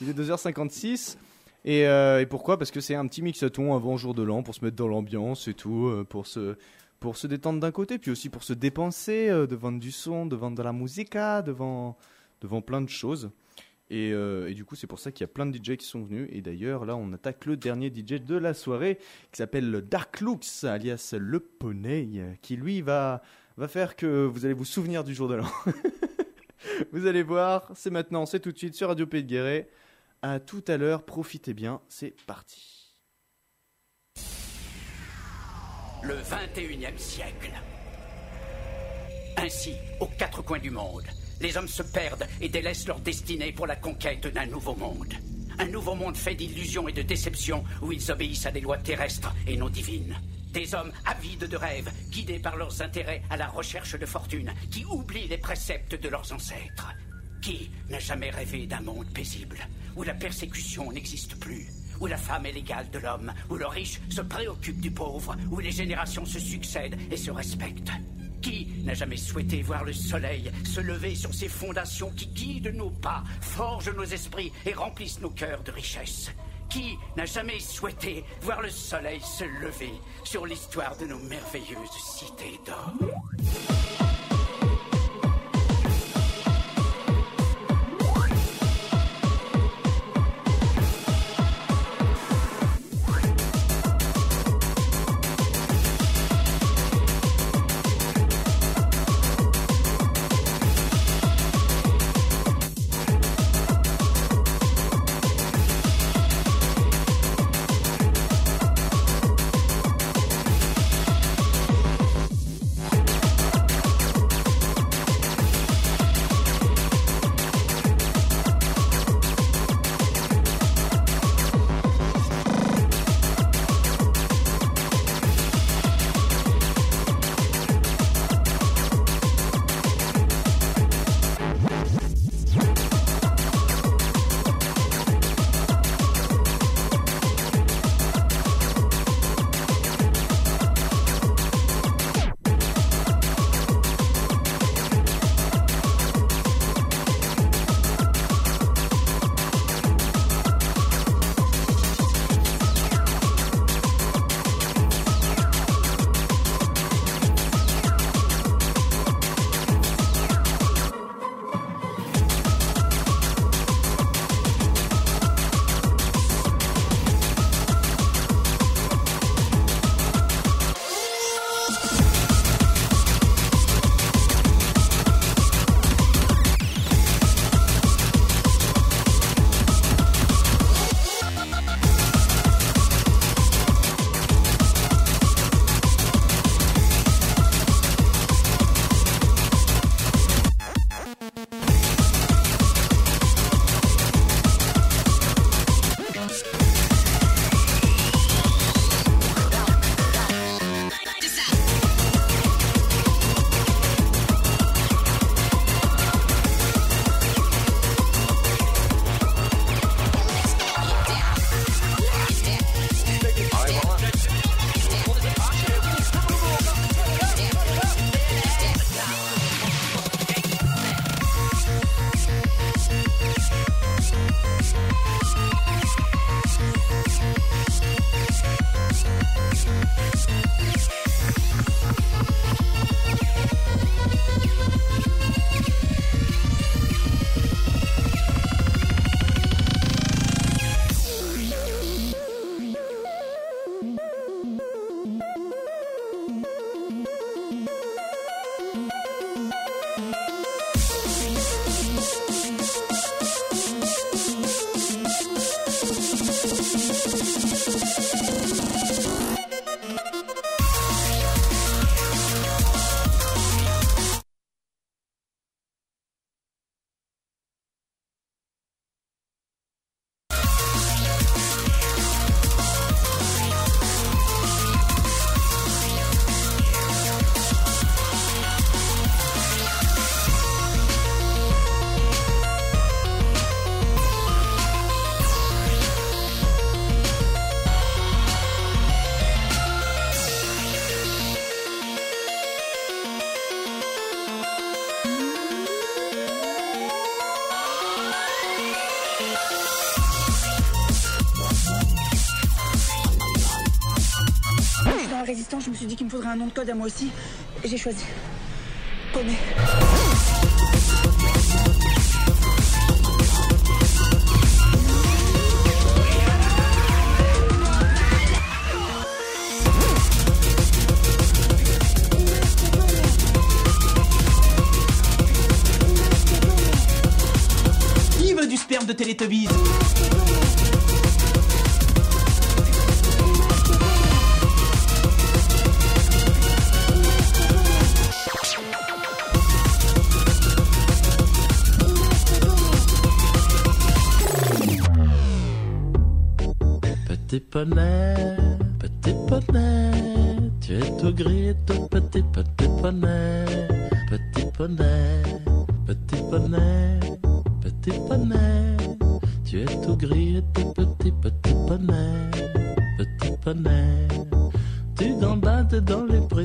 Il est 2h56. Et, euh, et pourquoi? Parce que c'est un petit mixaton avant jour de l'an pour se mettre dans l'ambiance et tout, euh, pour se, pour se détendre d'un côté, puis aussi pour se dépenser, euh, devant du son, devant de la musica, devant, devant plein de choses. Et, du coup, c'est pour ça qu'il y a plein de DJ qui sont venus. Et d'ailleurs, là, on attaque le dernier DJ de la soirée, qui s'appelle Dark Looks, alias Le Poney, qui lui va, va faire que vous allez vous souvenir du jour de l'an. vous allez voir, c'est maintenant, c'est tout de suite sur Radio Pays de. À tout à l'heure, profitez bien, c'est parti. Le 21e siècle. Ainsi, aux quatre coins du monde, les hommes se perdent et délaissent leur destinée pour la conquête d'un nouveau monde. Un nouveau monde fait d'illusions et de déceptions où ils obéissent à des lois terrestres et non divines. Des hommes avides de rêves, guidés par leurs intérêts à la recherche de fortune, qui oublient les préceptes de leurs ancêtres. Qui n'a jamais rêvé d'un monde paisible, où la persécution n'existe plus, où la femme est l'égale de l'homme, où le riche se préoccupe du pauvre, où les générations se succèdent et se respectent? Qui n'a jamais souhaité voir le soleil se lever sur ces fondations qui guident nos pas, forgent nos esprits et remplissent nos cœurs de richesses? Qui n'a jamais souhaité voir le soleil se lever sur l'histoire de nos merveilleuses cités d'or? Qu'il me faudrait un nom de code à moi aussi. Et j'ai choisi. Poney.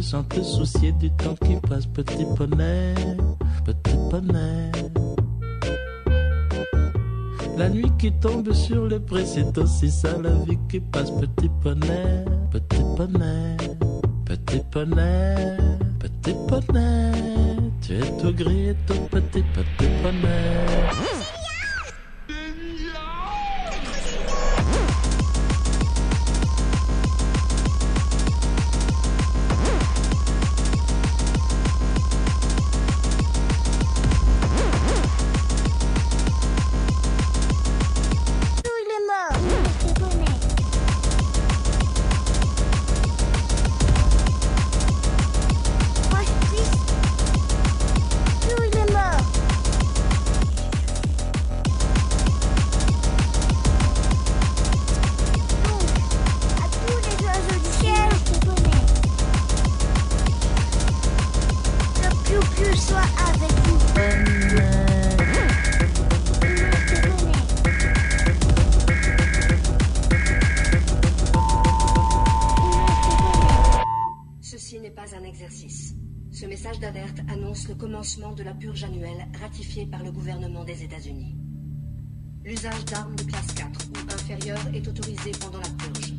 Sans te soucier du temps qui passe, petit poney, petit poney. La nuit qui tombe sur le pré, c'est aussi ça la vie qui passe. Petit poney, petit poney, petit poney, petit poney. Tu es tout gris et tout petit, petit poney. Gouvernement des États-Unis. L'usage d'armes de classe 4 ou inférieure est autorisé pendant la purge.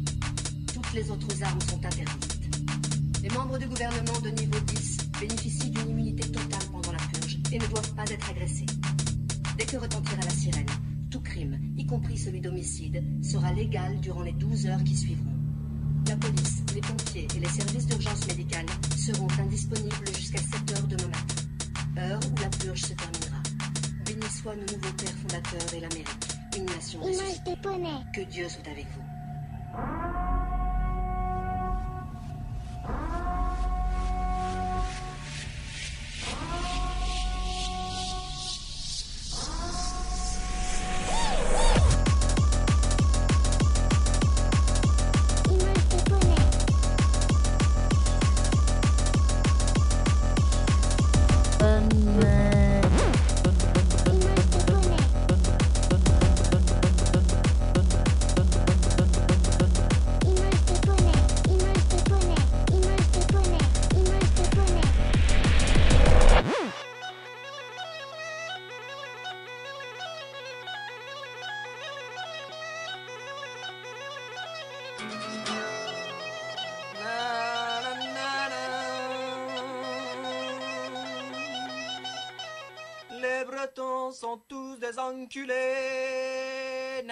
Toutes les autres armes sont interdites. Les membres du gouvernement de niveau 10 bénéficient d'une immunité totale pendant la purge et ne doivent pas être agressés. Dès que retentira la sirène, tout crime, y compris celui d'homicide, sera légal durant les 12 heures qui suivront. La police, les pompiers et les services d'urgence médicale seront indisponibles jusqu'à 7 heures demain matin, heure où la purge se terminera. Béni soit nos nouveaux pères fondateurs et l'Amérique, une nation ressuscitée. de. Que Dieu soit avec vous. Tous des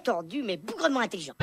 tordu, mais bougrement intelligent.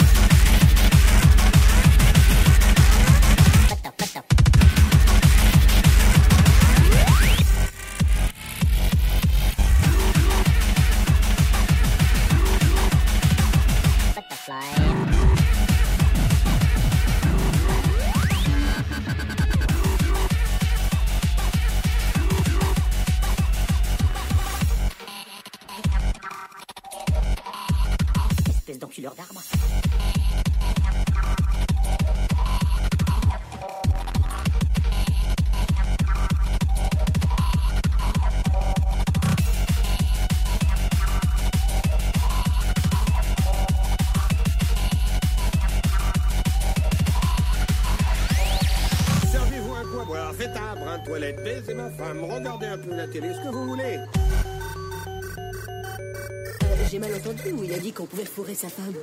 femme, regardez un peu la télé, ce que vous voulez. Euh, j'ai mal entendu où il a dit qu'on pouvait fourrer sa femme.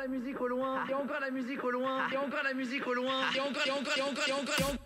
la musique au loin, il y a encore la musique au loin, il y a encore la musique au loin, il y a encore, encore.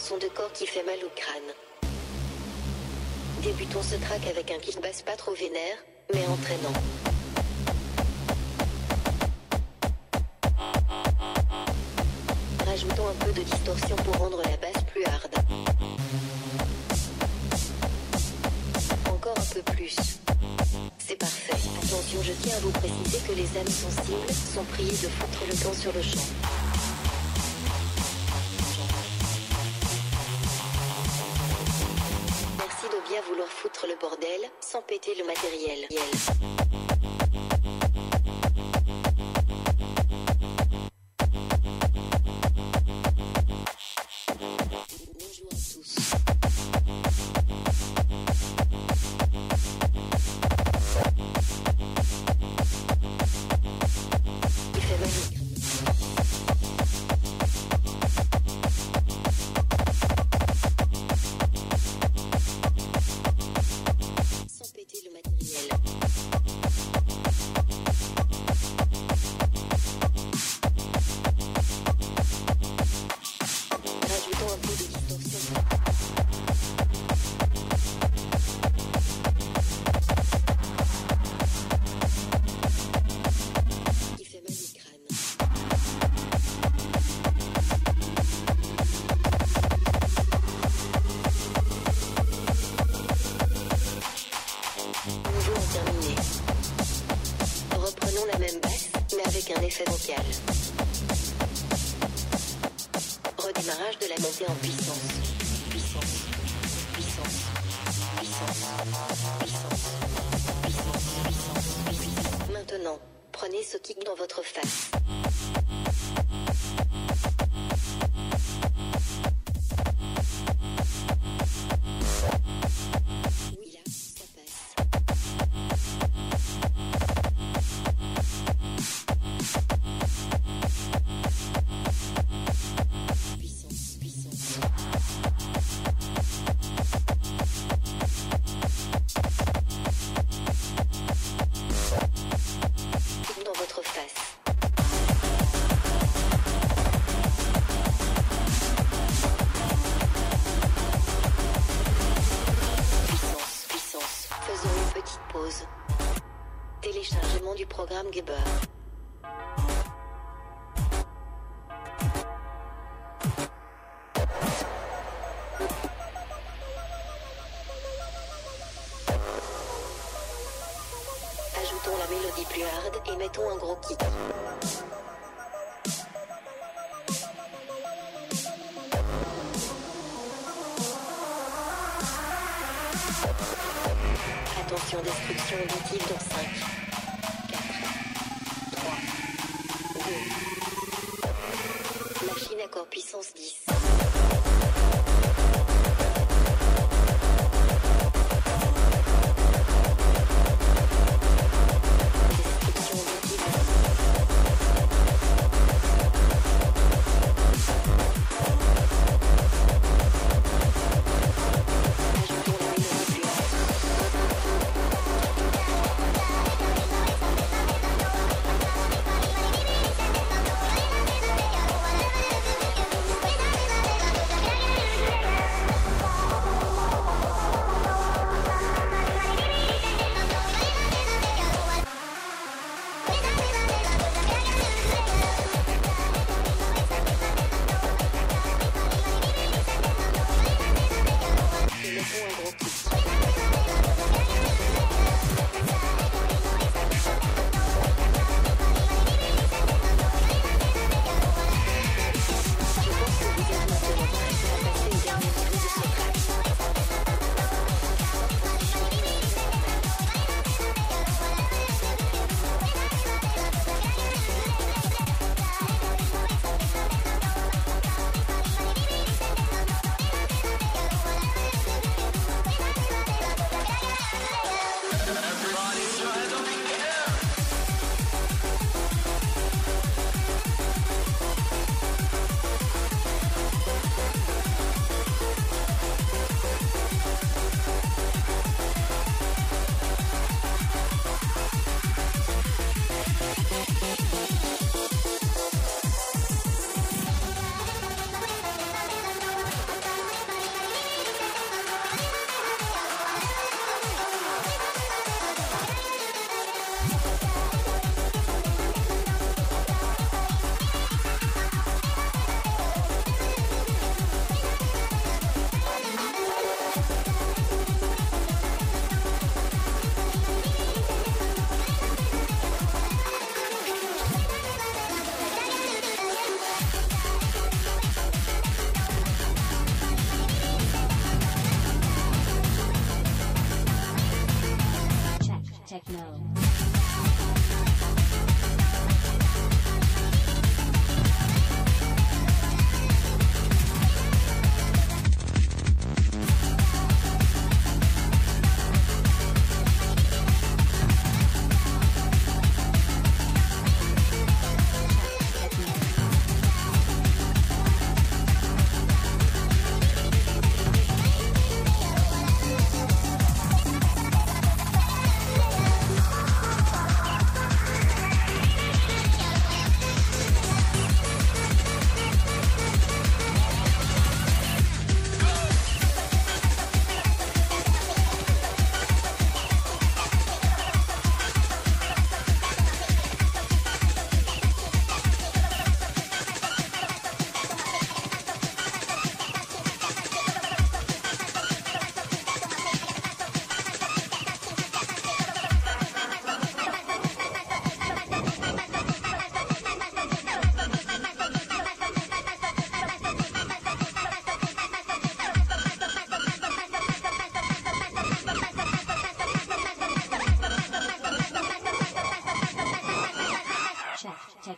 Son de corps qui fait mal au crâne. Débutons ce track avec un kick basse pas trop vénère, mais entraînant. Rajoutons un peu de distorsion pour rendre la basse plus hard. Encore un peu plus. C'est parfait. Attention, je tiens à vous préciser que les âmes sensibles sont priées de foutre le camp sur le champ. Vouloir foutre le bordel sans péter le matériel.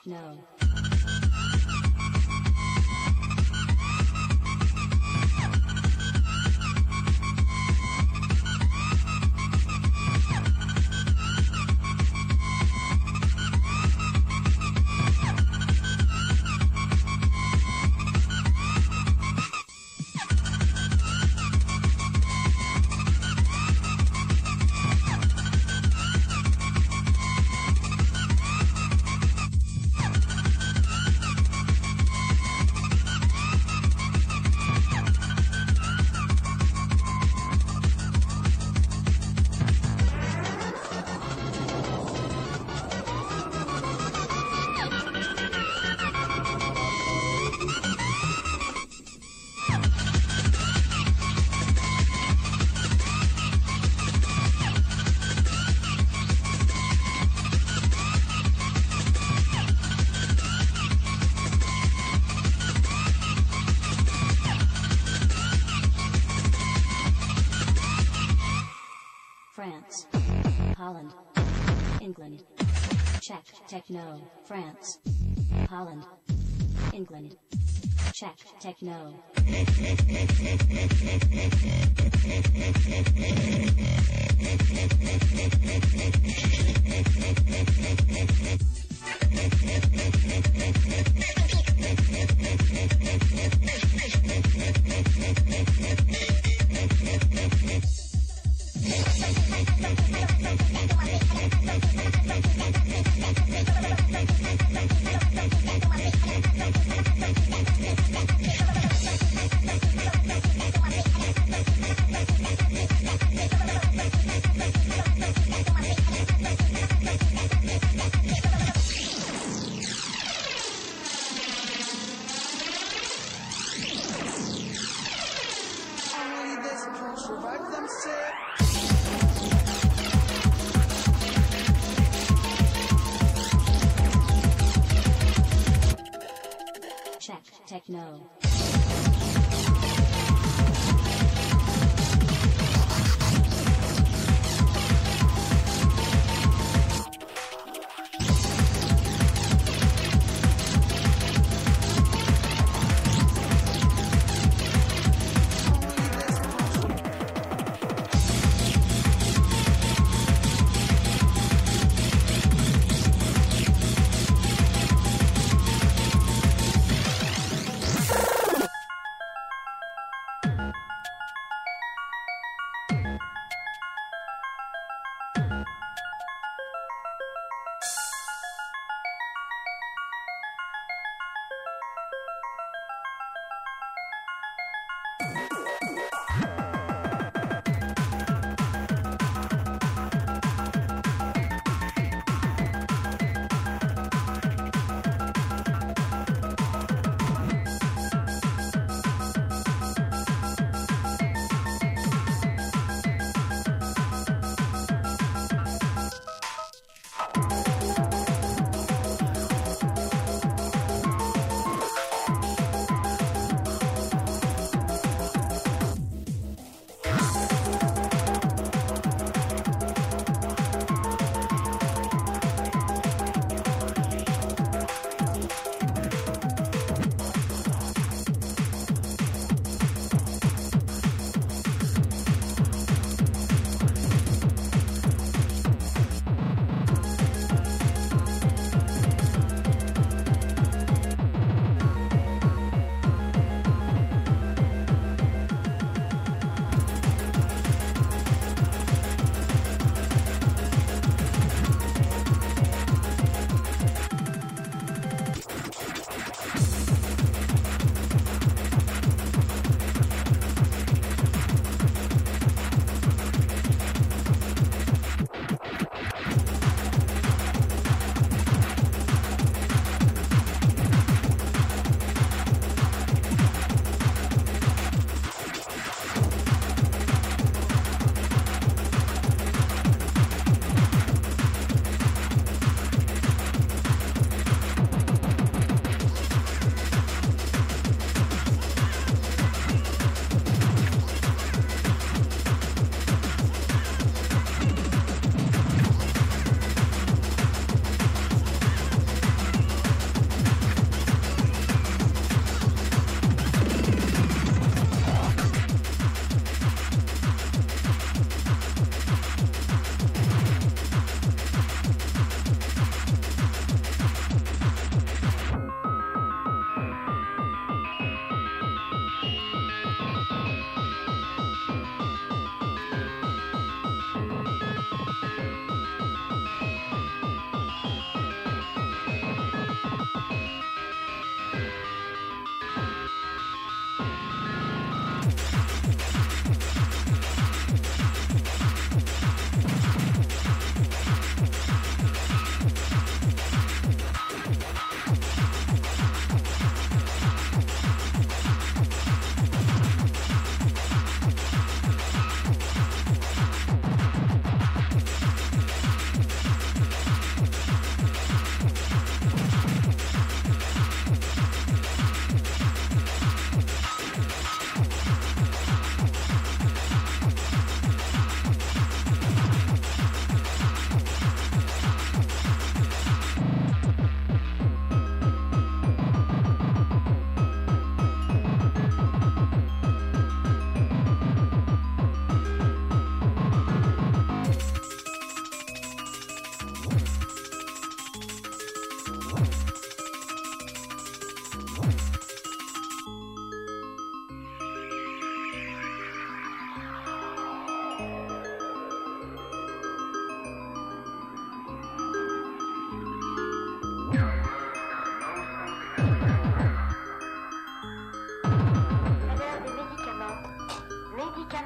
No. Techno. Techno.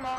Mó.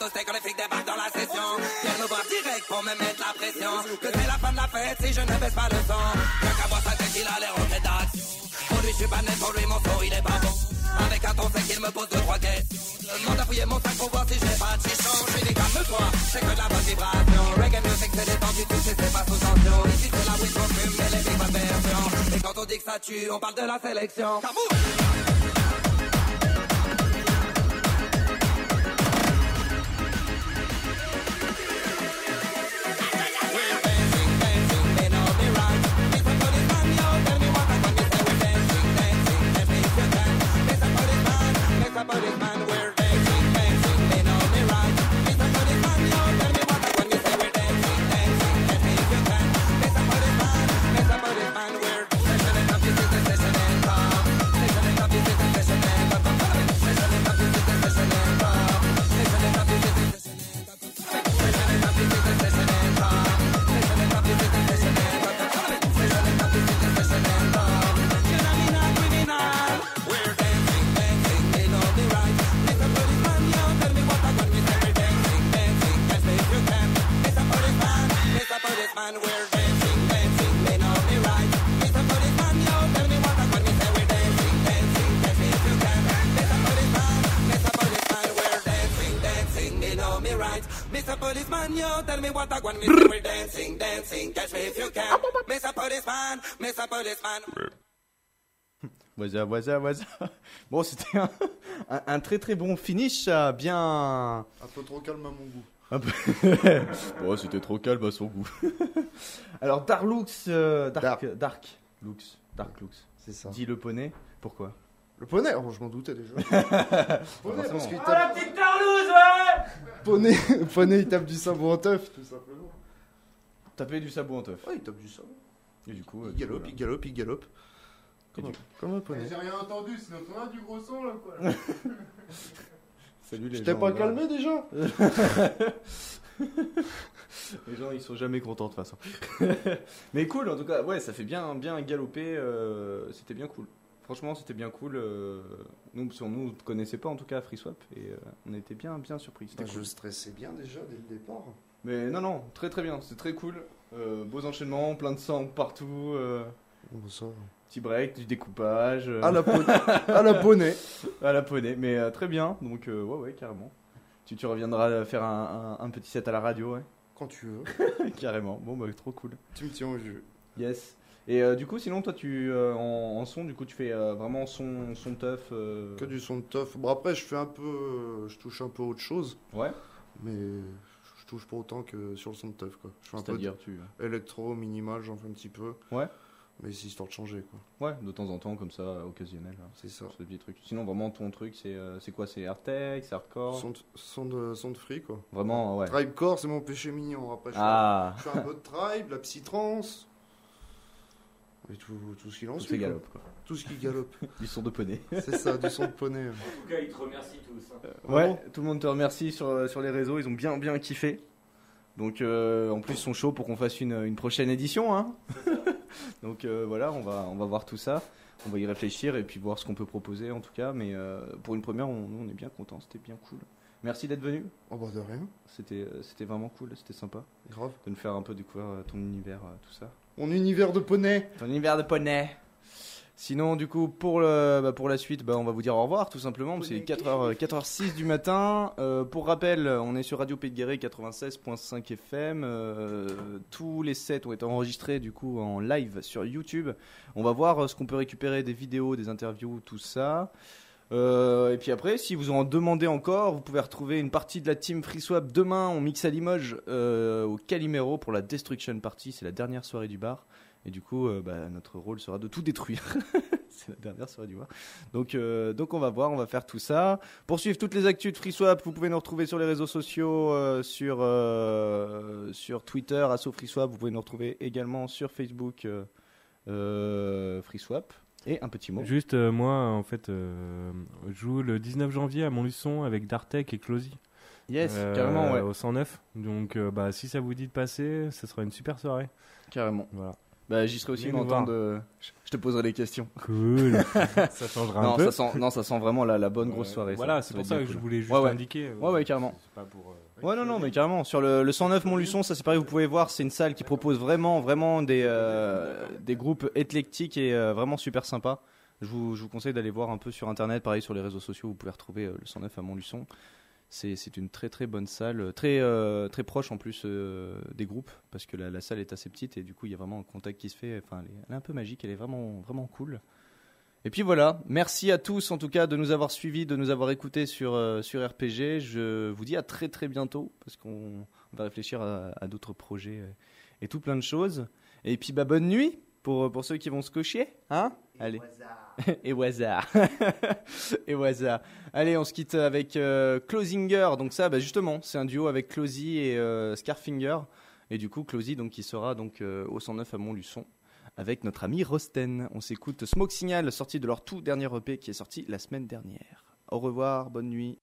En toaster quand les flics débarquent dans la session. Viennent me voir direct pour me mettre la pression. Que c'est la fin de la fête si je ne baisse pas le son. Qu'un qu'à voir sa tête, il a l'air rentré d'action. Pour lui, je suis pas net, pour lui, mon son, il est pas bon. Avec un ton sec, il me pose deux, trois questions. Demande à fouiller mon sac pour voir si j'ai pas de chichon. Je suis des calme-toi, c'est que de la bonne vibration. Reggae music, c'est détendu, sais, c'est pas sous tension. Ici, c'est la weed qu'on fume, mais les big version. Et quand on dit que ça tue, on parle de la sélection. Voisa, voisa, voisa. Bon, c'était un, un- un très très bon finish, ça, bien. Un peu trop calme à mon goût. Un peu- bon, c'était trop calme à son goût. Alors, Darlux, euh, Dark, Dark Lux, Dark Lux. C'est ça. Dis le poney. Pourquoi? Le poney, oh, je m'en doutais déjà. poney, parce qu'il Forcément. tape... petite tarlouse, ouais poney, poney, il tape du sabot en teuf, tout simplement. Taper du sabot en teuf. Ouais, il tape du sabot. Et du coup, Il galope, il galope, il galope. Comme, un, comme un poney. J'ai rien entendu, sinon on a du gros son là quoi. Salut les Je t'ai pas calmé déjà Les gens, ils sont jamais contents de toute façon. Mais cool, en tout cas, ouais, ça fait bien, bien galoper. euh, c'était bien cool. Franchement, c'était bien cool. euh, nous, parce que nous, ne connaissait pas en tout cas FreeSwap et euh, on était bien, bien surpris. Bah, cool. Je stressais bien déjà dès le départ. Mais non, non, très très bien. C'est très cool. Euh, beaux enchaînements, plein de sang partout. euh, Bon, petit break, du découpage. euh. À la poney. À la poney. à la poney, mais très bien. Donc, ouais, ouais, carrément. Tu, tu reviendras faire un, un- un petit set à la radio, ouais. Quand tu veux. carrément. Bon, bah, trop cool. Tu me tiens au jeu. Yes. Et euh, du coup, sinon, toi, tu euh, en, en son, du coup, tu fais euh, vraiment son, son teuf. Que du son de teuf. Bon, après, je fais un peu. Je touche un peu autre chose. Ouais. Mais touche pas autant que sur le son de teuf, quoi. Je fais un peu C'est-à-dire, tu- électro, minimal, j'en fais un petit peu. Ouais. Mais c'est histoire de changer, quoi. Ouais, de temps en temps, comme ça, occasionnel. hein. C'est ça. Ce petit truc. Sinon, vraiment, ton truc, c'est euh, c'est quoi? C'est hardtech, c'est hardcore? Son de, son de, son de free, quoi. Vraiment, ouais. Tribecore, c'est mon péché mignon. Après, je fais, Ah. je fais un peu de tribe, la psytrance. Et tout, tout ce qui en Tout ce qui galope, quoi. Tout ce qui galope. Du son de poney. C'est ça, du son de poney. En tout cas, ils te remercient tous. hein. Ouais, tout le monde te remercie sur, euh, sur les réseaux, ils ont bien bien kiffé. Donc euh, en plus ils sont chauds pour qu'on fasse une, une prochaine édition. Hein. Donc euh, voilà, on va, on va voir tout ça. On va y réfléchir et puis voir ce qu'on peut proposer en tout cas. Mais euh, pour une première, on, nous, on est bien contents, c'était bien cool. Merci d'être venu. Oh bah de rien. C'était euh, c'était vraiment cool, c'était sympa. Grave. De nous faire un peu découvrir euh, ton univers, euh, tout ça. Mon univers de poney. Ton univers de poney. Sinon, du coup, pour, le, bah, pour la suite, bah, on va vous dire au revoir tout simplement. parce qu'il est 4h, 4h06 du matin. Euh, pour rappel, on est sur Radio Pays de Guéret 96.5 FM. Euh, tous les sets ont été enregistrés du coup en live sur YouTube. On va voir euh, ce qu'on peut récupérer des vidéos, des interviews, tout ça. Euh, et puis après, si vous en demandez encore, vous pouvez retrouver une partie de la team FreeSwap demain. On mixe à Limoges euh, au Calimero pour la Destruction Party. C'est la dernière soirée du bar. Et du coup, euh, bah, notre rôle sera de tout détruire. c'est la dernière soirée du bar. Donc, donc on va voir, on va faire tout ça. Pour suivre toutes les actus de FreeSwap, vous pouvez nous retrouver sur les réseaux sociaux, sur, sur Twitter, Asso FreeSwap. Vous pouvez nous retrouver également sur Facebook, FreeSwap. Et un petit mot. Juste, euh, moi, en fait, euh, je joue le 19 janvier à Montluçon avec Dartek et Closy. Yes, carrément, ouais. Au 109. Donc, euh, bah, si ça vous dit de passer, ce sera une super soirée. Carrément. Voilà. Bah, j'y serai aussi, voir. de. Je te poserai des questions. Cool. Ça changera un non, peu. Ça sent, non, ça sent vraiment la, la bonne grosse soirée. voilà, c'est pour ça que je voulais juste Ouais, ouais. indiquer, euh, Ouais, ouais, carrément. C'est pas pour, euh, Ouais, non, non, mais carrément. Sur le, le 109 Montluçon, ça c'est pareil, vous pouvez voir, c'est une salle qui propose vraiment, vraiment des, euh, des groupes éclectiques et euh, vraiment super sympa. Je vous, je vous conseille d'aller voir un peu sur internet, pareil sur les réseaux sociaux, vous pouvez retrouver euh, le 109 à Montluçon. C'est c'est une très très bonne salle, très, euh, très proche en plus euh, des groupes, parce que la, la salle est assez petite et du coup il y a vraiment un contact qui se fait. Enfin, elle est, elle est un peu magique, elle est vraiment, vraiment cool. Et puis voilà, merci à tous en tout cas de nous avoir suivis, de nous avoir écoutés sur, euh, sur RPG. Je vous dis à très très bientôt parce qu'on on va réfléchir à, à d'autres projets euh, et tout plein de choses. Et puis bah bonne nuit pour, pour ceux qui vont se cocher, hein? Allez. et au hasard. et au hasard. Allez, on se quitte avec euh, Closinger. Donc ça, bah, justement, c'est un duo avec Closy et euh, Scarfinger. Et du coup, Closy, donc, qui sera donc euh, au 109 à Montluçon avec notre ami Rosten. On s'écoute Smoke Signal, sorti de leur tout dernier EP qui est sorti la semaine dernière. Au revoir, bonne nuit.